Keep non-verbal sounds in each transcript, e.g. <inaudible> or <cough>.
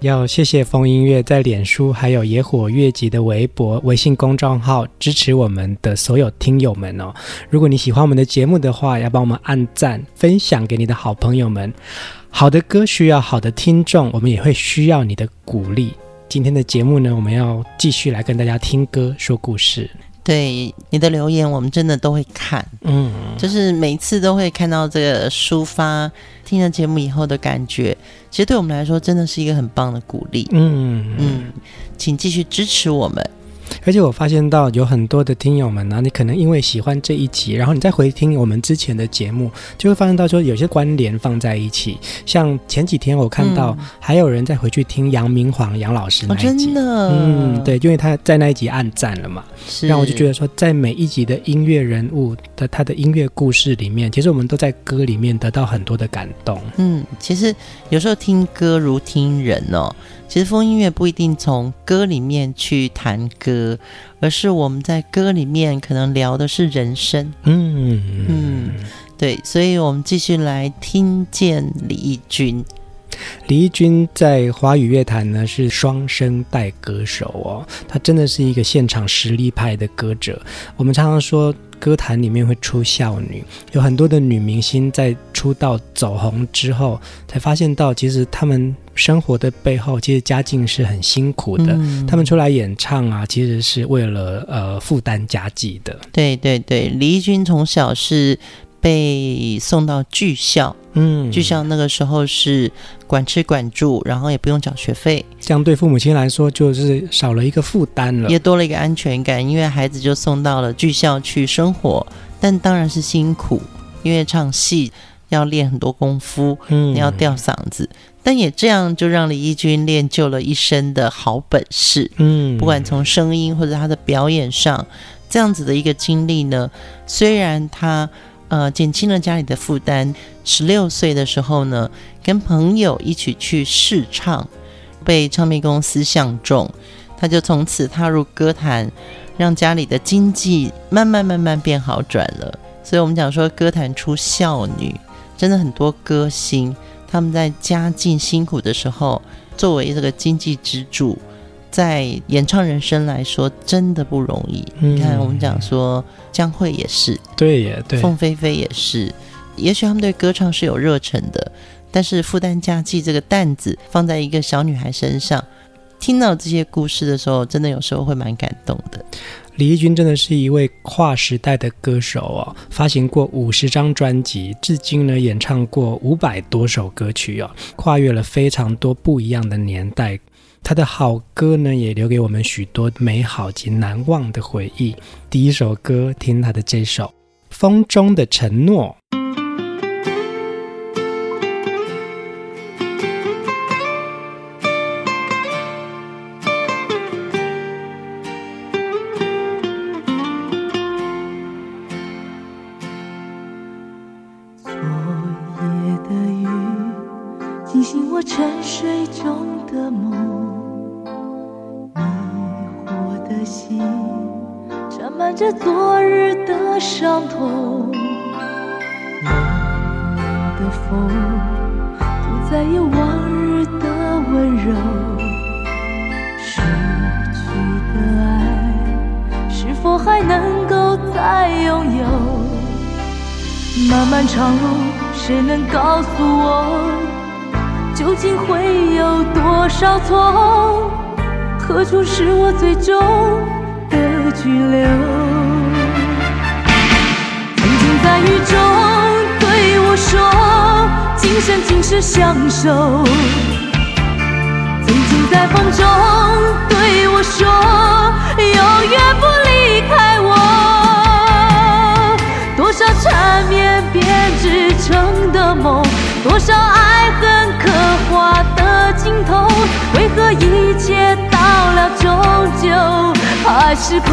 要谢谢疯音乐在脸书还有野火乐集的微博、微信公众号支持我们的所有听友们哦。如果你喜欢我们的节目的话，要帮我们按赞、分享给你的好朋友们。好的歌需要好的听众，我们也会需要你的鼓励。今天的节目呢，我们要继续来跟大家听歌说故事。对你的留言，我们真的都会看，嗯，就是每次都会看到这个抒发听了节目以后的感觉，其实对我们来说真的是一个很棒的鼓励，嗯。嗯，请继续支持我们。而且我发现到有很多的听友们呢、啊，你可能因为喜欢这一集，然后你再回听我们之前的节目，就会发现到说有些关联放在一起。像前几天我看到还有人再回去听杨明煌杨老师那一集，哦、真的，嗯，对，因为他在那一集暗赞了嘛，是，让我就觉得说，在每一集的音乐人物的他的音乐故事里面，其实我们都在歌里面得到很多的感动。嗯，其实有时候听歌如听人哦。其实风音乐不一定从歌里面去谈歌，而是我们在歌里面可能聊的是人生。嗯嗯，对，所以我们继续来听见李翊君。李翊君在华语乐坛呢是双声带歌手哦，他真的是一个现场实力派的歌者。我们常常说。歌坛里面会出孝女，有很多的女明星在出道走红之后，才发现到其实她们生活的背后，其实家境是很辛苦的。嗯、她们出来演唱啊，其实是为了呃负担家计的。对对对，李翊君从小是被送到剧校，嗯，剧校那个时候是管吃管住，然后也不用缴学费，这样对父母亲来说就是少了一个负担了，也多了一个安全感，因为孩子就送到了剧校去生活，但当然是辛苦，因为唱戏要练很多功夫，嗯，你要吊嗓子，但也这样就让李翊君练就了一身的好本事，嗯，不管从声音或者他的表演上，这样子的一个经历呢，虽然他。呃，减轻了家里的负担。十六岁的时候呢，跟朋友一起去试唱，被唱片公司相中，他就从此踏入歌坛，让家里的经济慢慢慢慢变好转了。所以，我们讲说歌坛出孝女，真的很多歌星他们在家境辛苦的时候，作为这个经济支柱。在演唱人生来说，真的不容易。嗯、你看，我们讲说江蕙也是，对也，对，凤飞飞也是。也许他们对歌唱是有热忱的，但是负担家计这个担子放在一个小女孩身上，听到这些故事的时候，真的有时候会蛮感动的。李翊君真的是一位跨时代的歌手哦，发行过五十张专辑，至今呢演唱过五百多首歌曲哦，跨越了非常多不一样的年代。他的好歌呢，也留给我们许多美好及难忘的回忆。第一首歌，听他的这首《风中的承诺》。谁能告诉我究竟会有多少错何处是我最终的居留曾经在雨中对我说今生今世相守曾经在风中多少爱恨刻画的镜头，为何一切到了终究还是空？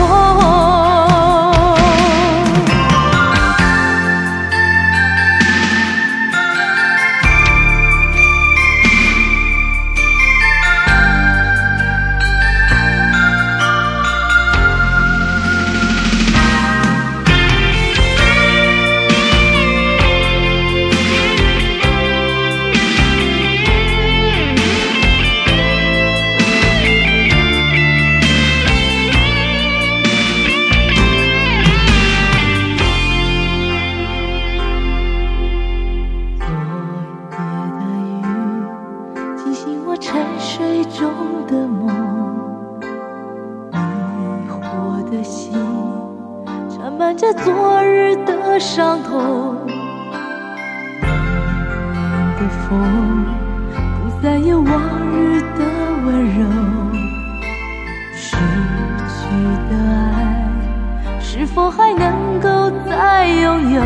否还能够再拥有？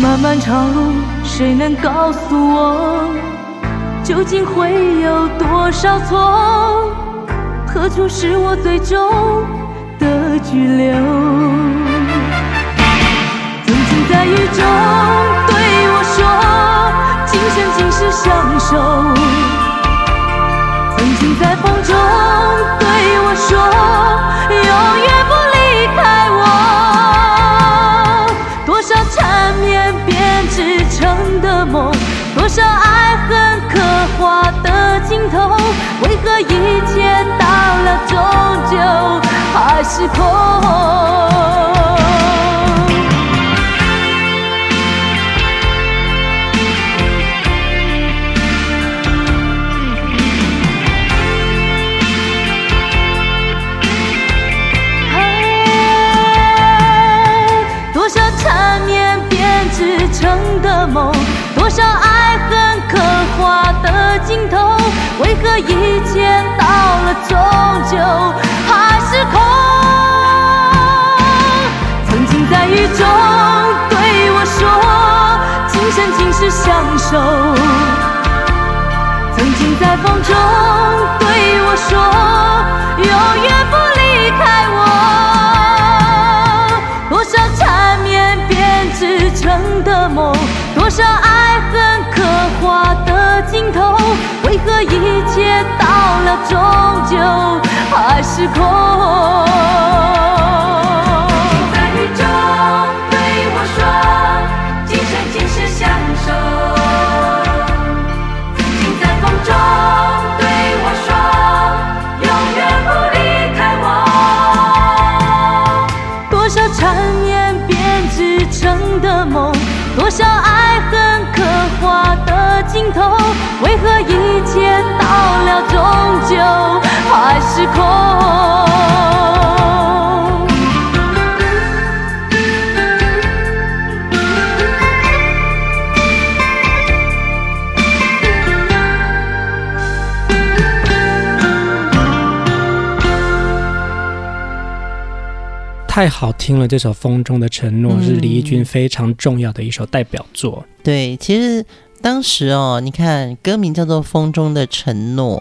漫漫长路谁能告诉我，究竟会有多少错？何处是我最终的居留？曾经在雨中对我说，今生今世相守。曾经在风中对我说，永远不离开我。多少缠绵编织成。的梦，多少爱恨刻画的尽头，为何一切到了终究还是空？多少爱恨刻画的镜头，为何一切到了终究还是空？曾经在雨中对我说，今生今世相守。曾经在风中对我说，永远不离开我。多少缠绵编织成的梦，多少爱。终究还是空？还是空？太好听了！这首《风中的承诺》是李翊君非常重要的一首代表作。对，其实。当时哦，你看歌名叫做《风中的承诺》，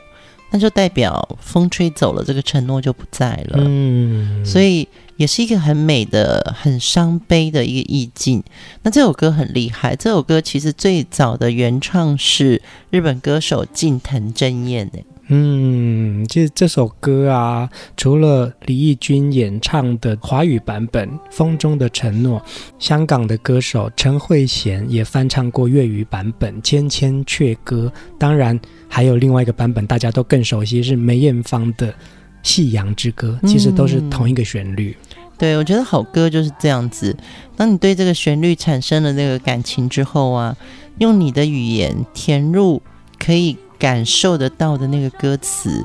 那就代表风吹走了，这个承诺就不在了。嗯，所以也是一个很美的、很伤悲的一个意境。那这首歌很厉害，这首歌其实最早的原唱是日本歌手近藤真彦诶。嗯，其实这首歌啊，除了李翊君演唱的华语版本《风中的承诺》，香港的歌手陈慧娴也翻唱过粤语版本《千千阙歌》，当然还有另外一个版本，大家都更熟悉是梅艳芳的《夕阳之歌》，其实都是同一个旋律。嗯、对，我觉得好歌就是这样子，当你对这个旋律产生了那个感情之后啊，用你的语言填入可以。感受得到的那个歌词，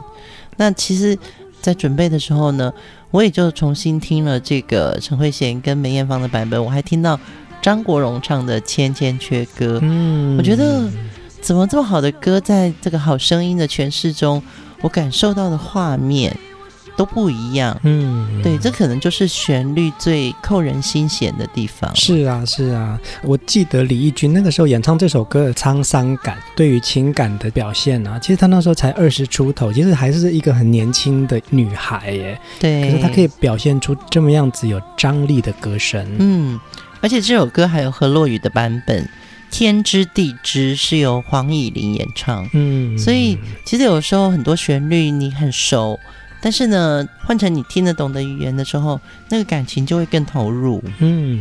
那其实在准备的时候呢，我也就重新听了这个陈慧娴跟梅艳芳的版本，我还听到张国荣唱的《千千阙歌》。嗯，我觉得怎么这么好的歌，在这个好声音的诠释中，我感受到的画面。都不一样，嗯，对，这可能就是旋律最扣人心弦的地方。是啊，是啊，我记得李翊君那个时候演唱这首歌的沧桑感，对于情感的表现啊，其实她那时候才二十出头，其实还是一个很年轻的女孩耶。对，可是她可以表现出这么样子有张力的歌声。嗯，而且这首歌还有何洛雨的版本，《天知地知》是由黄以玲演唱。嗯，所以其实有时候很多旋律你很熟。但是呢，换成你听得懂的语言的时候，那个感情就会更投入。嗯，《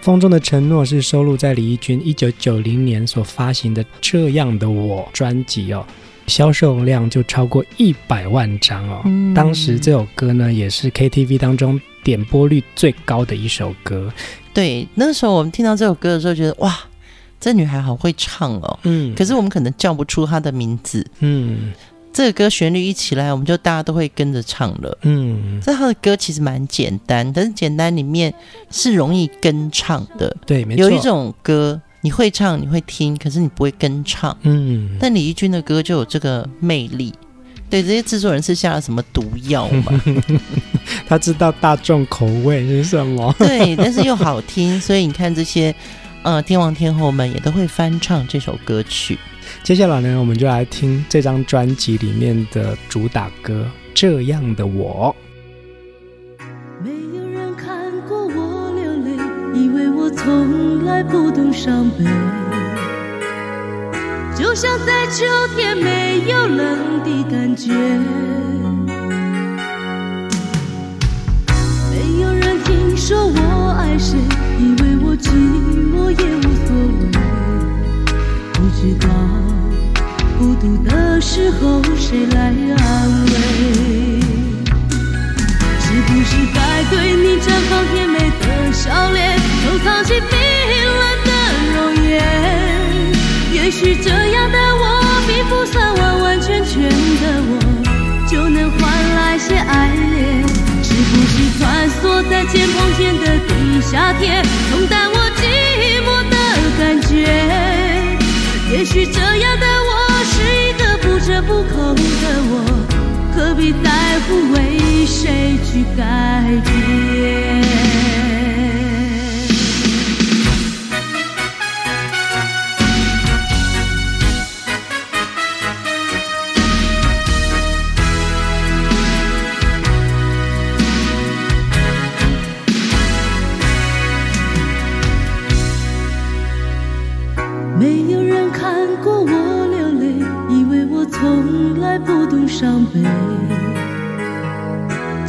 风中的承诺》是收录在李翊君一九九零年所发行的《这样的我》专辑哦，销售量就超过一百万张哦。嗯，当时这首歌呢，也是 KTV 当中点播率最高的一首歌。对，那时候我们听到这首歌的时候，觉得哇，这女孩好会唱哦。嗯，可是我们可能叫不出她的名字。嗯。这个歌旋律一起来，我们就大家都会跟着唱了。嗯，这他的歌其实蛮简单，但是简单里面是容易跟唱的。对，没错。有一种歌你会唱，你会听，可是你不会跟唱。嗯，但李翊君的歌就有这个魅力。对，这些制作人是下了什么毒药吗？<laughs> 他知道大众口味是什么。对，但是又好听，所以你看这些呃天王天后们也都会翻唱这首歌曲。接下来呢，我们就来听这张专辑里面的主打歌《这样的我》。没有人看过我流泪，以为我从来不懂伤悲，就像在秋天没有冷的感觉。没有人听说我爱谁，寂寞也无所谓，不知道。孤独的时候，谁来安慰？是不是该对你绽放甜美的笑脸，收藏起穿梭在肩膀间的地下铁，冲淡我寂寞的感觉？也许这样的我。是一个不折不扣的我，何必在乎为谁去改变？伤悲，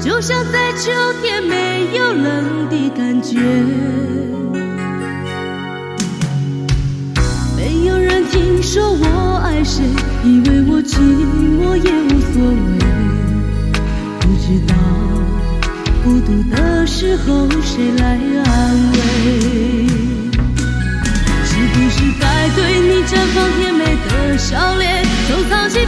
就像在秋天没有冷的感觉。没有人听说我爱谁，以为我寂寞也无所谓。不知道孤独的时候谁来安慰？是不是该对你绽放甜美的笑脸，收藏起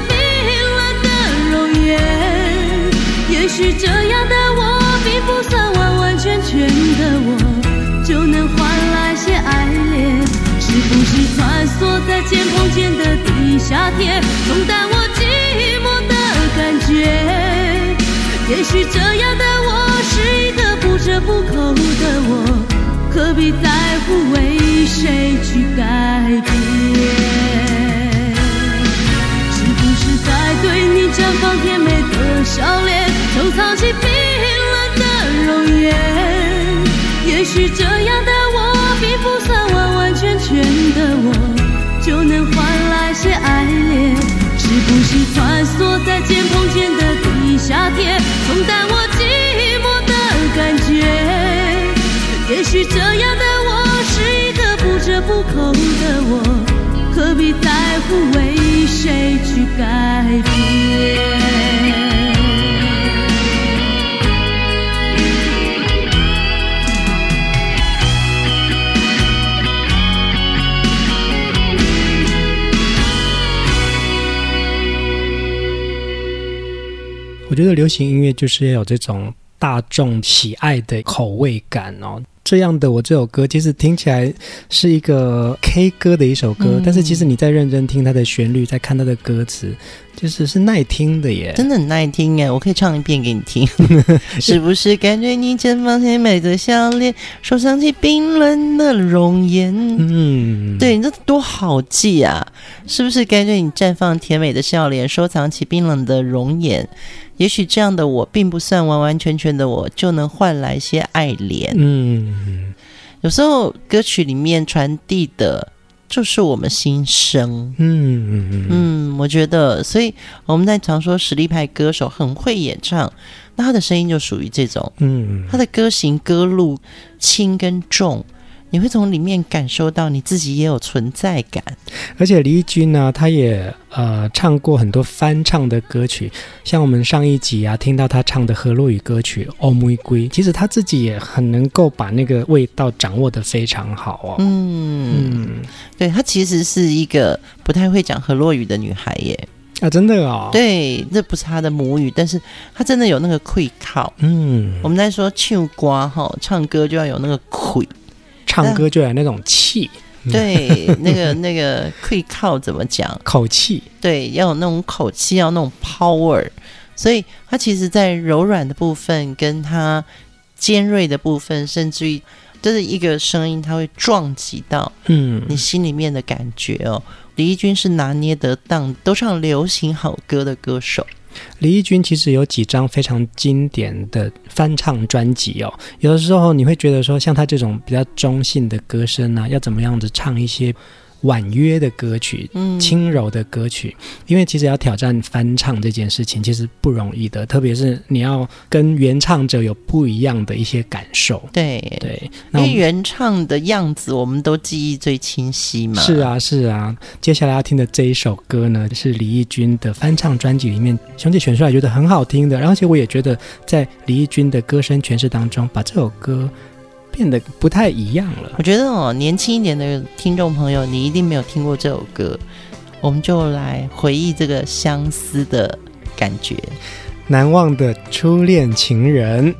也许这样的我，并不算完完全全的我，就能换来些爱恋。是不是穿梭在肩膀间的地下铁，冲淡我寂寞的感觉？也许这样的我，是一个不折不扣的我，何必在乎为谁去改变？是不是在对你绽放甜美的笑脸，收藏起冰冷的容颜。也许这样的我，并不算完完全全的我，就能换来些爱恋。是不是穿梭在肩膀间的地下铁，冲淡我寂寞的感觉？也许这样的我，是一个不折不扣的我。何必在乎为谁去改变？觉得流行音乐就是要有这种大众喜爱的口味感哦。这样的我这首歌，其实听起来是一个 K 歌的一首歌，嗯、但是其实你在认真听它的旋律，在看它的歌词，就是是耐听的耶，真的很耐听耶！我可以唱一遍给你听，<laughs> 是不是感觉你绽放甜美的笑脸，手上起冰冷的容颜？嗯，对，你这多好记啊！是不是感觉你绽放甜美的笑脸，收藏起冰冷的容颜？也许这样的我并不算完完全全的我，就能换来些爱怜。嗯，有时候歌曲里面传递的就是我们心声。嗯嗯嗯，我觉得，所以我们在常说实力派歌手很会演唱，那他的声音就属于这种。嗯，他的歌型歌路轻跟重。你会从里面感受到你自己也有存在感，而且李翊君呢，他也呃唱过很多翻唱的歌曲，像我们上一集啊听到他唱的河洛语歌曲《欧玫瑰》，其实他自己也很能够把那个味道掌握的非常好哦。嗯嗯，对，他其实是一个不太会讲河洛语的女孩耶。啊，真的哦。对，这不是他的母语，但是他真的有那个气口。嗯，我们在说唱瓜哈，唱歌就要有那个气。唱歌就有那种气，对，<laughs> 那个那个可以靠怎么讲？口气，对，要有那种口气，要那种 power。所以它其实，在柔软的部分，跟它尖锐的部分，甚至于就是一个声音，它会撞击到嗯你心里面的感觉哦。嗯、李翊君是拿捏得当，都唱流行好歌的歌手。李翊君其实有几张非常经典的翻唱专辑哦，有的时候你会觉得说，像他这种比较中性的歌声啊，要怎么样子唱一些。婉约的歌曲，嗯轻柔的歌曲，嗯、因为其实要挑战翻唱这件事情，其实不容易的，特别是你要跟原唱者有不一样的一些感受。对对，因为原唱的样子我们都记忆最清晰嘛。是啊是啊，接下来要听的这一首歌呢，是李翊君的翻唱专辑里面兄弟选出来觉得很好听的，而且我也觉得在李翊君的歌声诠释当中，把这首歌。变得不太一样了。我觉得哦，年轻一点的听众朋友，你一定没有听过这首歌，我们就来回忆这个相思的感觉，难忘的初恋情人。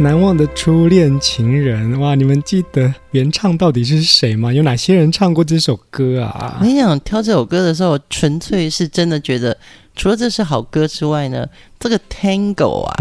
难忘的初恋情人，哇！你们记得原唱到底是谁吗？有哪些人唱过这首歌啊？我跟你讲，挑这首歌的时候，纯粹是真的觉得，除了这是好歌之外呢，这个 Tango 啊，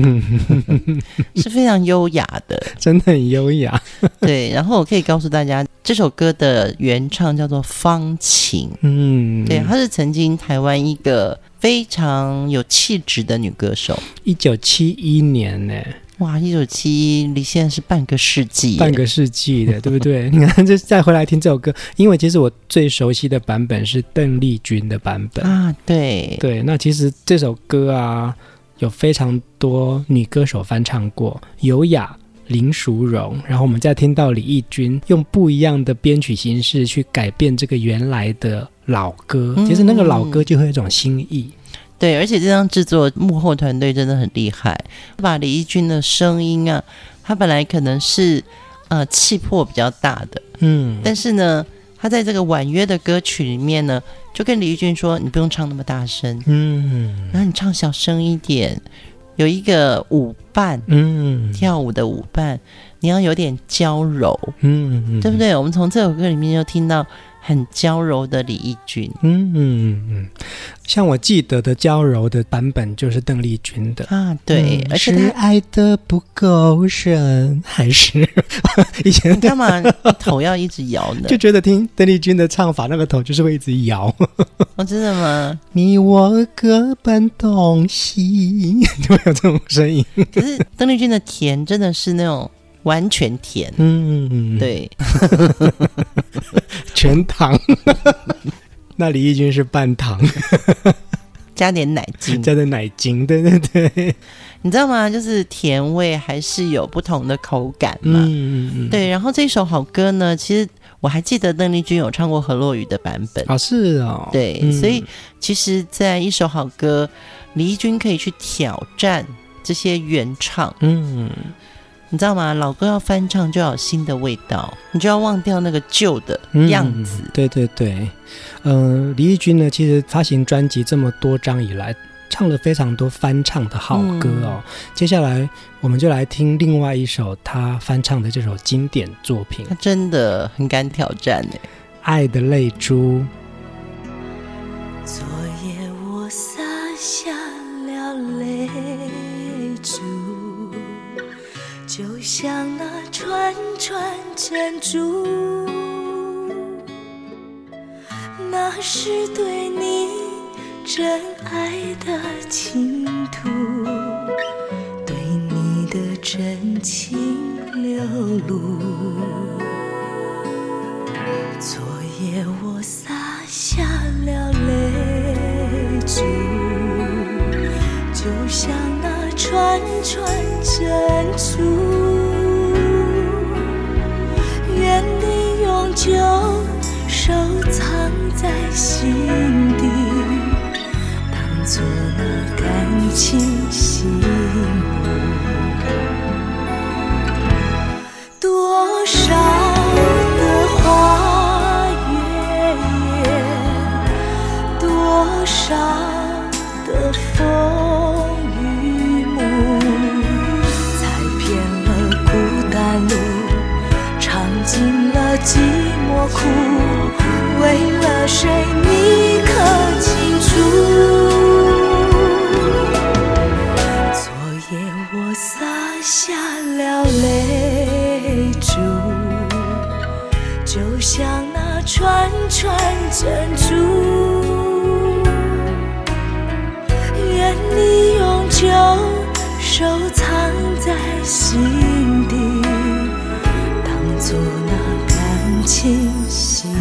<laughs> 是非常优雅的，真的很优雅。对，然后我可以告诉大家，这首歌的原唱叫做方晴，嗯，对，她是曾经台湾一个非常有气质的女歌手，一九七一年呢。哇，一九七一离现在是半个世纪，半个世纪的，对不对？<laughs> 你看，这再回来听这首歌，因为其实我最熟悉的版本是邓丽君的版本啊，对对。那其实这首歌啊，有非常多女歌手翻唱过，尤雅、林淑荣，然后我们再听到李翊君用不一样的编曲形式去改变这个原来的老歌，其实那个老歌就会有一种新意。对，而且这张制作幕后团队真的很厉害，把李翊君的声音啊，他本来可能是呃气魄比较大的，嗯，但是呢，他在这个婉约的歌曲里面呢，就跟李翊君说：“你不用唱那么大声，嗯，然后你唱小声一点，有一个舞伴，嗯，跳舞的舞伴，你要有点娇柔，嗯，对不对？我们从这首歌里面就听到。”很娇柔的李翊君，嗯嗯嗯，像我记得的娇柔的版本就是邓丽君的啊，对，嗯、而且是爱的不够深，还是 <laughs> 以前你干嘛头要一直摇呢？<laughs> 就觉得听邓丽君的唱法，那个头就是会一直摇。哦，真的吗？你我各奔东西，<laughs> 就会有这种声音。可是邓丽君的甜真的是那种。完全甜，嗯，对，<laughs> 全糖。<laughs> 那李翊君是半糖，<laughs> 加点奶精，加点奶精，对对对。你知道吗？就是甜味还是有不同的口感嘛。嗯嗯嗯。对，然后这首好歌呢，其实我还记得邓丽君有唱过何洛雨的版本。啊，是哦。对，嗯、所以其实，在一首好歌，李翊君可以去挑战这些原唱。嗯。你知道吗？老歌要翻唱就要有新的味道，你就要忘掉那个旧的样子。嗯、对对对，嗯、呃，李翊君呢，其实发行专辑这么多张以来，唱了非常多翻唱的好歌哦。嗯、接下来我们就来听另外一首他翻唱的这首经典作品。他真的很敢挑战呢，《爱的泪珠》。昨夜我洒下像那串串珍珠，那是对你真爱的倾吐，对你的真情流露。昨夜我洒下了泪珠，就像那串串珍珠。就收藏在心底，当作那感情信物。多少的花月夜，多少的风谁你可清楚？昨夜我洒下了泪珠，就像那串串珍珠，愿你永久收藏在心底，当作那感情信物。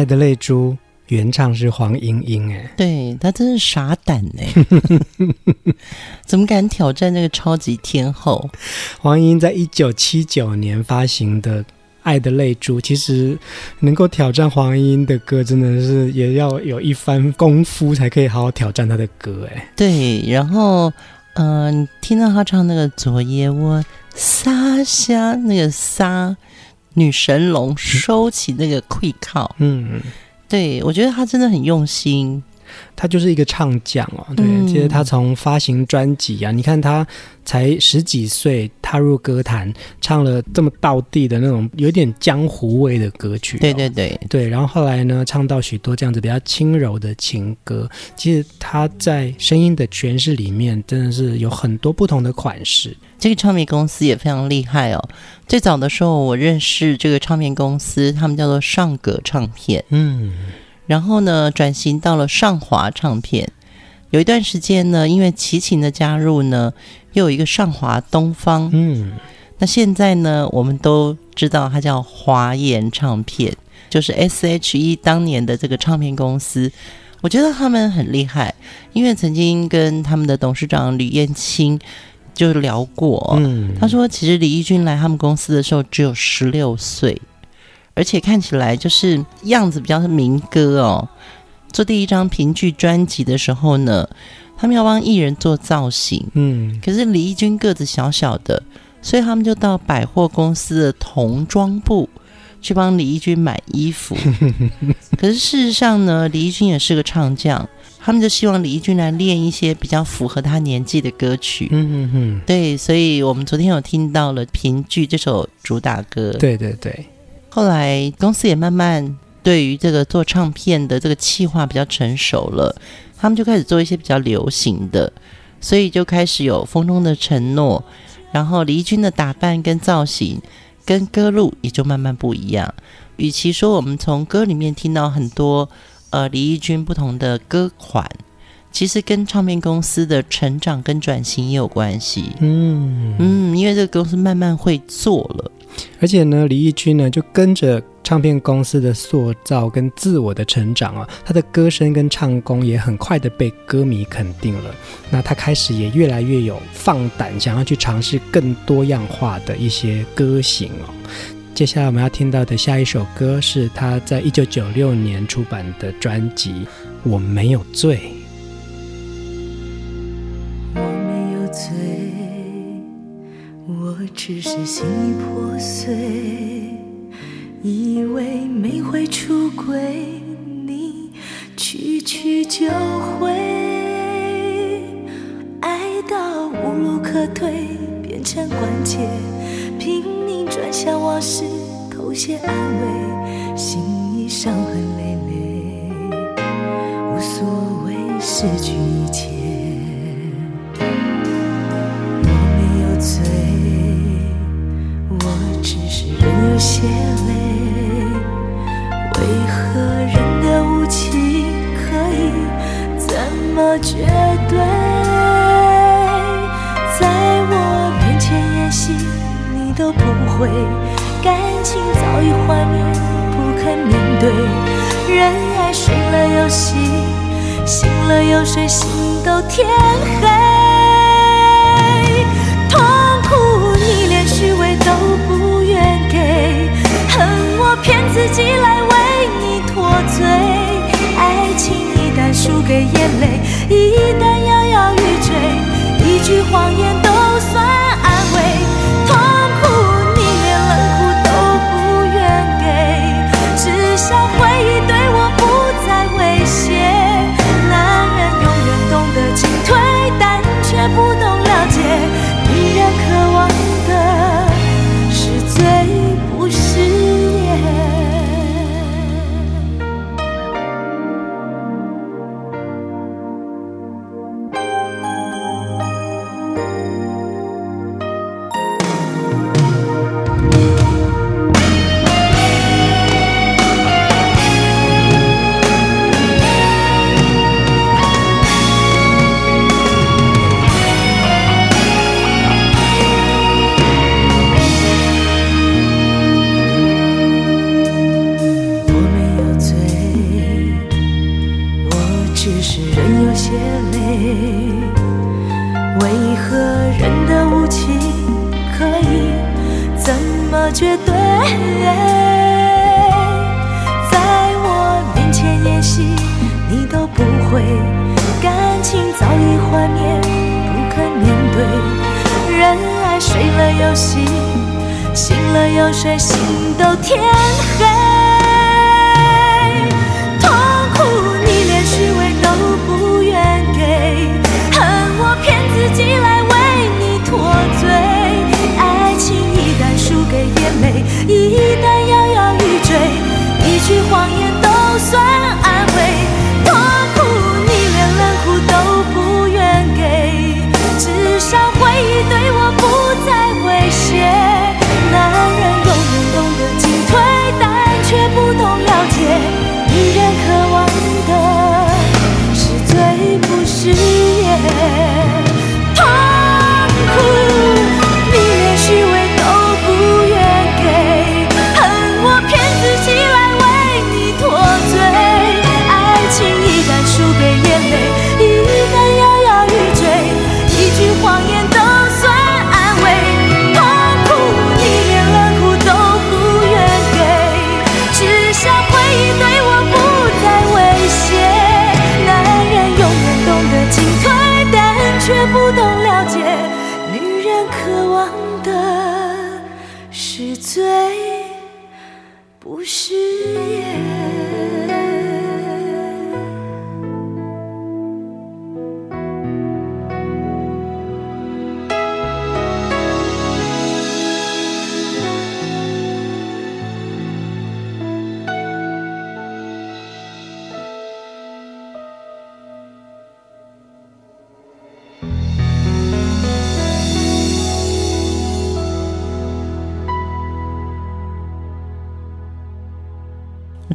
爱的泪珠原唱是黄莺莺，哎，对，他真是傻胆哎，<laughs> 怎么敢挑战那个超级天后？黄莺在一九七九年发行的《爱的泪珠》，其实能够挑战黄莺的歌，真的是也要有一番功夫才可以好好挑战他的歌，哎，对，然后嗯、呃，听到他唱那个昨夜我撒下那个撒。女神龙收起那个愧靠，嗯，对，我觉得他真的很用心，他就是一个唱将哦。对，嗯、其实他从发行专辑啊，你看他才十几岁踏入歌坛，唱了这么道地的那种有点江湖味的歌曲，哦，对对对对。然后后来呢，唱到许多这样子比较轻柔的情歌，其实他在声音的诠释里面真的是有很多不同的款式。这个唱片公司也非常厉害哦。最早的时候，我认识这个唱片公司，他们叫做上葛唱片。嗯，然后呢，转型到了上华唱片。有一段时间呢，因为齐秦的加入呢，又有一个上华东方。嗯，那现在呢，我们都知道它叫华研唱片，就是 S.H.E 当年的这个唱片公司。我觉得他们很厉害，因为曾经跟他们的董事长吕燕青。就聊过，嗯，他说其实李翊君来他们公司的时候只有十六岁，而且看起来就是样子比较是民歌哦。做第一张评剧专辑的时候呢，他们要帮艺人做造型，嗯，可是李翊君个子小小的，所以他们就到百货公司的童装部去帮李翊君买衣服。<laughs> 可是事实上呢，李翊君也是个唱将。他们就希望李翊君来练一些比较符合他年纪的歌曲。嗯嗯嗯，对，所以我们昨天有听到了《评剧》这首主打歌。对对对。后来公司也慢慢对于这个做唱片的这个企划比较成熟了，他们就开始做一些比较流行的，所以就开始有《风中的承诺》，然后李翊君的打扮跟造型跟歌路也就慢慢不一样。与其说我们从歌里面听到很多。呃，李翊君不同的歌款，其实跟唱片公司的成长跟转型也有关系。嗯嗯，因为这个公司慢慢会做了，而且呢，李翊君呢就跟着唱片公司的塑造跟自我的成长啊，他的歌声跟唱功也很快的被歌迷肯定了。那他开始也越来越有放胆，想要去尝试更多样化的一些歌型哦。接下来我们要听到的下一首歌是他在一九九六年出版的专辑《我没有罪》。只是心已破碎，以为没会出轨，你去去就回，爱到无路可退，变成关切，拼命转向往事，偷些安慰，心已伤痕累累，无所谓失去一切。我没有罪血泪，为何人的无情可以这么绝对？在我面前演戏，你都不会，感情早已幻灭，不肯面对。人爱睡了又醒，醒了又睡，心都天黑。骗自己来为你脱罪，爱情一旦输给眼泪，一旦摇摇欲坠，一句谎言都算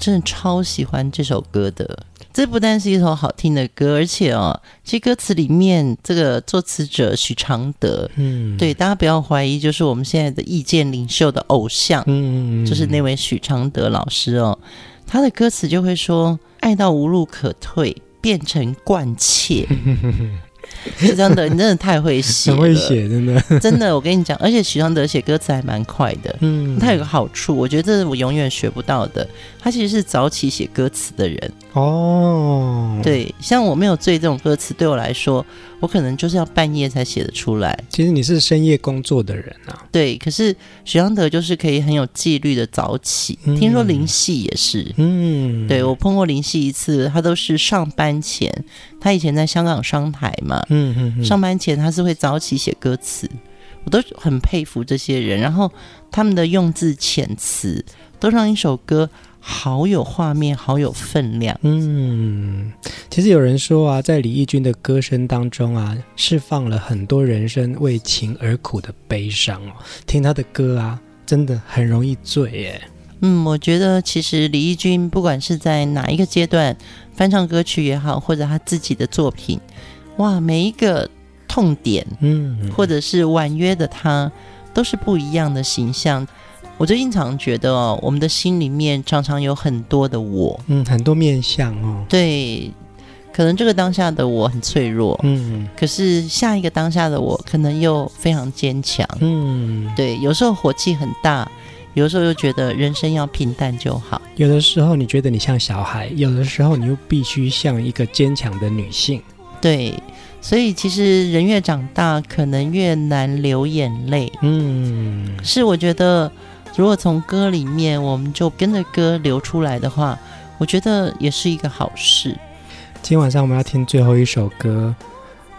真的超喜欢这首歌的，这不但是一首好听的歌，而且哦，其实歌词里面这个作词者许常德，嗯，对，大家不要怀疑，就是我们现在的意见领袖的偶像，嗯，就是那位许常德老师哦，他的歌词就会说，爱到无路可退，变成惯窃。<laughs> <laughs> 许常德，你真的太会写，很会写，真的，<laughs> <laughs> 真的，我跟你讲，而且许常德写歌词还蛮快的，嗯，他有个好处，我觉得这是我永远学不到的，他其实是早起写歌词的人。哦，对，像我没有醉这种歌词，对我来说，我可能就是要半夜才写得出来。其实你是深夜工作的人啊。对，可是许常德就是可以很有纪律的早起。嗯、听说林夕也是，嗯，对，我碰过林夕一次，他都是上班前，他以前在香港商台嘛，嗯嗯，嗯，上班前他是会早起写歌词，我都很佩服这些人，然后他们的用字遣词都让一首歌。好有画面，好有分量。嗯，其实有人说啊，在李翊君的歌声当中啊，释放了很多人生为情而苦的悲伤哦。听他的歌啊，真的很容易醉耶。嗯，我觉得其实李翊君不管是在哪一个阶段翻唱歌曲也好，或者他自己的作品，哇，每一个痛点，嗯，或者是婉约的他，都是不一样的形象。我最近常觉得哦，我们的心里面常常有很多的我，嗯，很多面相哦。对，可能这个当下的我很脆弱，嗯，可是下一个当下的我可能又非常坚强，嗯，对。有时候火气很大，有的时候又觉得人生要平淡就好。有的时候你觉得你像小孩，有的时候你又必须像一个坚强的女性。对，所以其实人越长大，可能越难流眼泪。嗯，是我觉得。如果从歌里面，我们就跟着歌流出来的话，我觉得也是一个好事。今天晚上我们要听最后一首歌，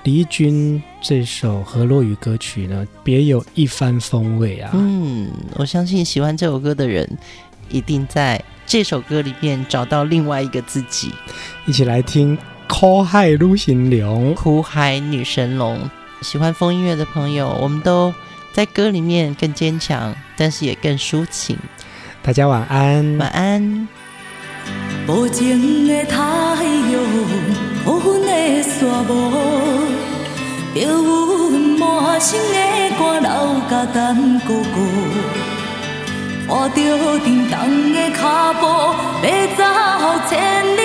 李翊君这首河洛语歌曲呢，别有一番风味啊。嗯，我相信喜欢这首歌的人，一定在这首歌里面找到另外一个自己。一起来听《苦海女神龙》。苦海女神龙，喜欢风音乐的朋友，我们都。在歌里面更坚强，但是也更抒情。大家晚安，晚安。无情的太阳，乌云的沙漠，飘阮满身的汗流甲等哥哥，拖着沉重的脚步，要走千